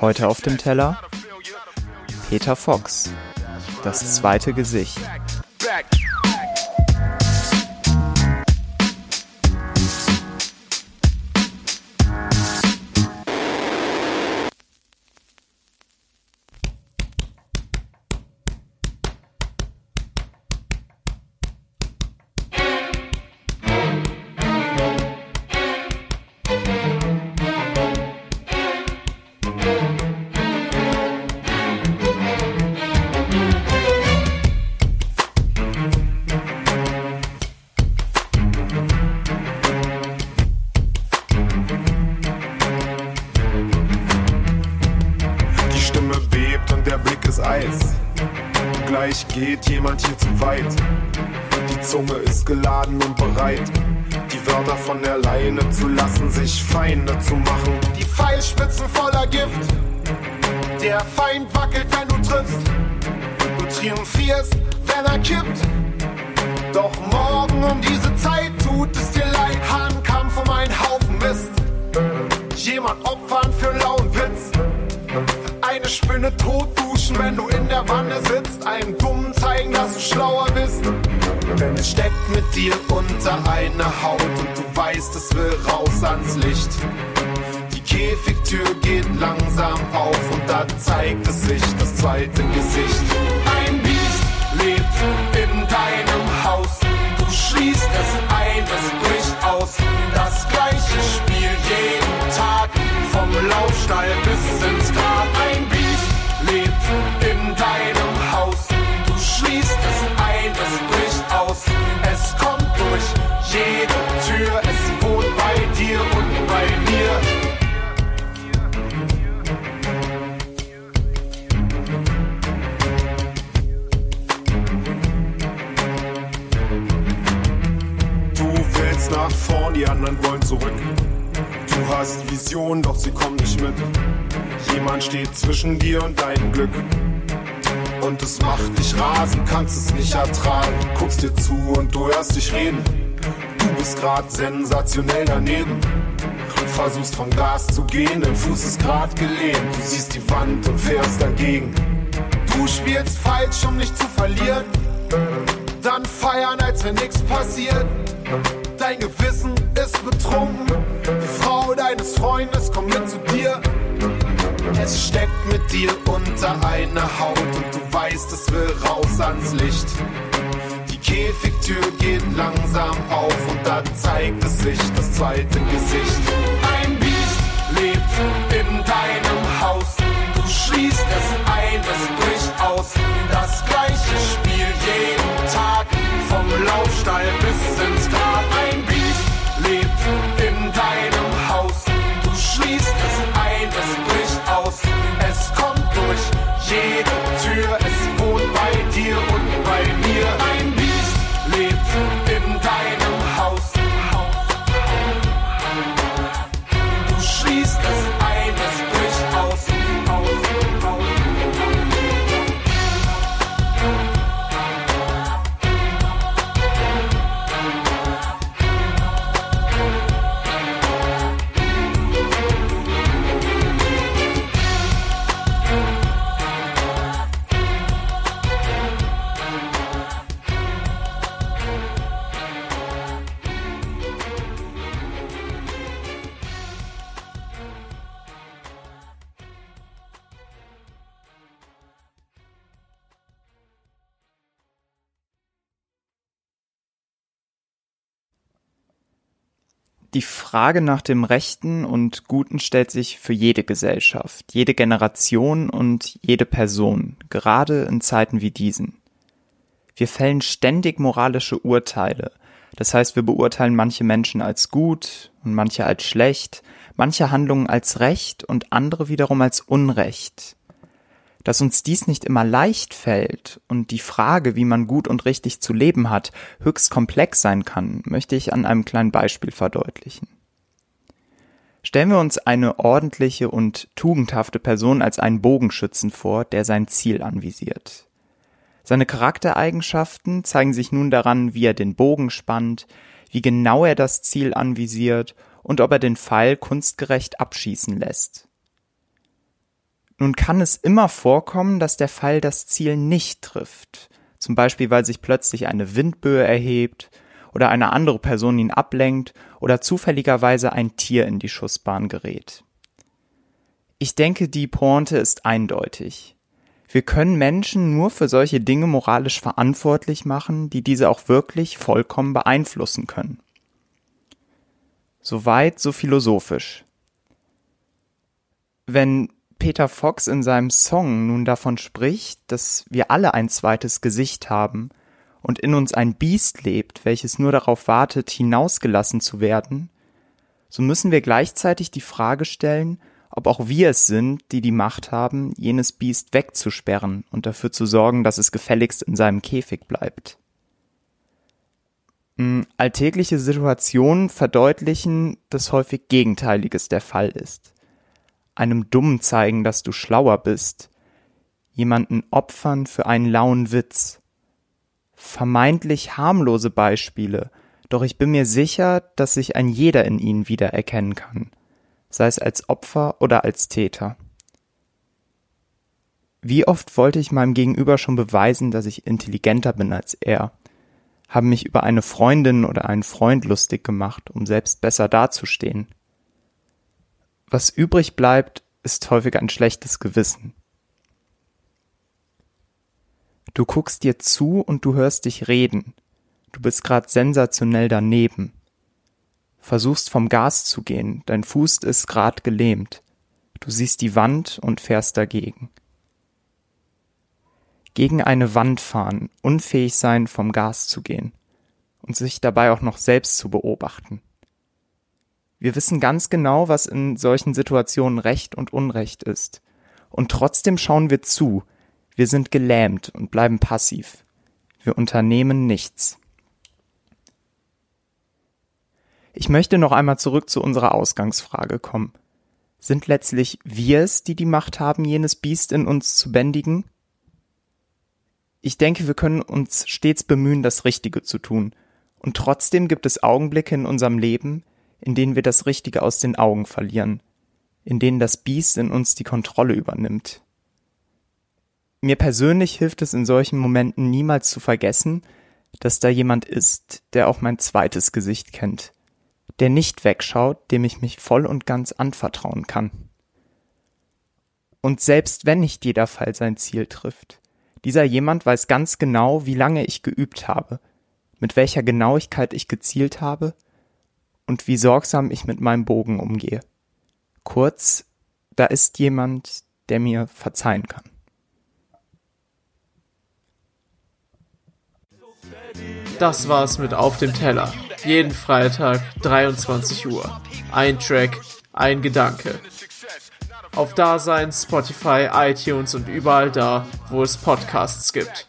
Heute auf dem Teller Peter Fox, das zweite Gesicht. Eis. Gleich geht jemand hier zu weit. Die Zunge ist geladen und bereit, die Wörter von der Leine zu lassen, sich Feinde zu machen. Die Pfeilspitzen voller Gift. Der Feind wackelt, wenn du triffst. Du triumphierst, wenn er kippt. Doch morgen um diese Zeit tut es dir leid. Hahnkampf um einen Haufen Mist. Jemand opfern für Witz. Spinne tot duschen, wenn du in der Wanne sitzt. Einem Dummen zeigen, dass du schlauer bist. Denn es steckt mit dir unter einer Haut und du weißt, es will raus ans Licht. Die Käfigtür geht langsam auf und da zeigt es sich das zweite Gesicht. Nach vorn, die anderen wollen zurück. Du hast Visionen, doch sie kommen nicht mit. Jemand steht zwischen dir und deinem Glück. Und es macht dich rasend, kannst es nicht ertragen. Guckst dir zu und du hörst dich reden. Du bist grad sensationell daneben. Versuchst vom Gas zu gehen, dein Fuß ist grad gelehnt. Du siehst die Wand und fährst dagegen. Du spielst falsch, um nicht zu verlieren. Dann feiern, als wenn nichts passiert. Dein Gewissen ist betrunken. Die Frau deines Freundes kommt mit zu dir. Es steckt mit dir unter einer Haut und du weißt, es will raus ans Licht. Die Käfigtür geht langsam auf und da zeigt es sich das zweite Gesicht. Die Frage nach dem Rechten und Guten stellt sich für jede Gesellschaft, jede Generation und jede Person, gerade in Zeiten wie diesen. Wir fällen ständig moralische Urteile. Das heißt, wir beurteilen manche Menschen als gut und manche als schlecht, manche Handlungen als Recht und andere wiederum als Unrecht. Dass uns dies nicht immer leicht fällt und die Frage, wie man gut und richtig zu leben hat, höchst komplex sein kann, möchte ich an einem kleinen Beispiel verdeutlichen. Stellen wir uns eine ordentliche und tugendhafte Person als einen Bogenschützen vor, der sein Ziel anvisiert. Seine Charaktereigenschaften zeigen sich nun daran, wie er den Bogen spannt, wie genau er das Ziel anvisiert und ob er den Pfeil kunstgerecht abschießen lässt. Nun kann es immer vorkommen, dass der Pfeil das Ziel nicht trifft, zum Beispiel weil sich plötzlich eine Windböe erhebt oder eine andere Person ihn ablenkt oder zufälligerweise ein Tier in die Schussbahn gerät. Ich denke, die Pointe ist eindeutig. Wir können Menschen nur für solche Dinge moralisch verantwortlich machen, die diese auch wirklich vollkommen beeinflussen können. Soweit so philosophisch. Wenn Peter Fox in seinem Song nun davon spricht, dass wir alle ein zweites Gesicht haben und in uns ein Biest lebt, welches nur darauf wartet, hinausgelassen zu werden, so müssen wir gleichzeitig die Frage stellen, ob auch wir es sind, die die Macht haben, jenes Biest wegzusperren und dafür zu sorgen, dass es gefälligst in seinem Käfig bleibt. Hm, alltägliche Situationen verdeutlichen, dass häufig Gegenteiliges der Fall ist. Einem Dummen zeigen, dass du schlauer bist, jemanden opfern für einen lauen Witz. Vermeintlich harmlose Beispiele, doch ich bin mir sicher, dass sich ein jeder in ihnen wiedererkennen kann sei es als Opfer oder als Täter. Wie oft wollte ich meinem Gegenüber schon beweisen, dass ich intelligenter bin als er, habe mich über eine Freundin oder einen Freund lustig gemacht, um selbst besser dazustehen. Was übrig bleibt, ist häufig ein schlechtes Gewissen. Du guckst dir zu und du hörst dich reden. Du bist grad sensationell daneben versuchst vom Gas zu gehen, dein Fuß ist grad gelähmt. Du siehst die Wand und fährst dagegen. Gegen eine Wand fahren, unfähig sein, vom Gas zu gehen und sich dabei auch noch selbst zu beobachten. Wir wissen ganz genau, was in solchen Situationen Recht und Unrecht ist. Und trotzdem schauen wir zu. Wir sind gelähmt und bleiben passiv. Wir unternehmen nichts. Ich möchte noch einmal zurück zu unserer Ausgangsfrage kommen. Sind letztlich wir es, die die Macht haben, jenes Biest in uns zu bändigen? Ich denke, wir können uns stets bemühen, das Richtige zu tun. Und trotzdem gibt es Augenblicke in unserem Leben, in denen wir das Richtige aus den Augen verlieren, in denen das Biest in uns die Kontrolle übernimmt. Mir persönlich hilft es in solchen Momenten niemals zu vergessen, dass da jemand ist, der auch mein zweites Gesicht kennt, der nicht wegschaut, dem ich mich voll und ganz anvertrauen kann. Und selbst wenn nicht jeder Fall sein Ziel trifft, dieser jemand weiß ganz genau, wie lange ich geübt habe, mit welcher Genauigkeit ich gezielt habe und wie sorgsam ich mit meinem Bogen umgehe. Kurz, da ist jemand, der mir verzeihen kann. Das war's mit Auf dem Teller. Jeden Freitag 23 Uhr. Ein Track, ein Gedanke. Auf Dasein, Spotify, iTunes und überall da, wo es Podcasts gibt.